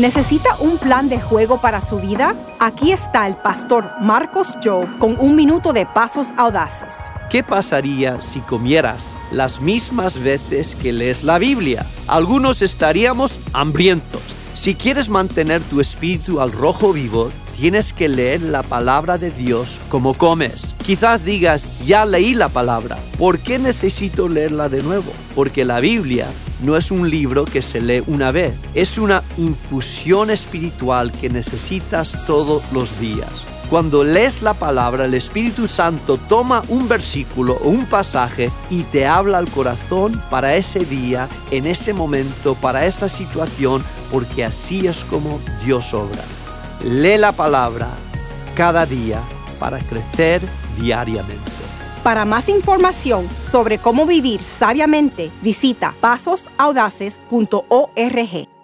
¿Necesita un plan de juego para su vida? Aquí está el pastor Marcos Joe con un minuto de pasos audaces. ¿Qué pasaría si comieras las mismas veces que lees la Biblia? Algunos estaríamos hambrientos. Si quieres mantener tu espíritu al rojo vivo, tienes que leer la palabra de Dios como comes. Quizás digas, ya leí la palabra, ¿por qué necesito leerla de nuevo? Porque la Biblia no es un libro que se lee una vez, es una infusión espiritual que necesitas todos los días. Cuando lees la palabra, el Espíritu Santo toma un versículo o un pasaje y te habla al corazón para ese día, en ese momento, para esa situación, porque así es como Dios obra. Lee la palabra cada día para crecer diariamente. Para más información sobre cómo vivir sabiamente, visita pasosaudaces.org.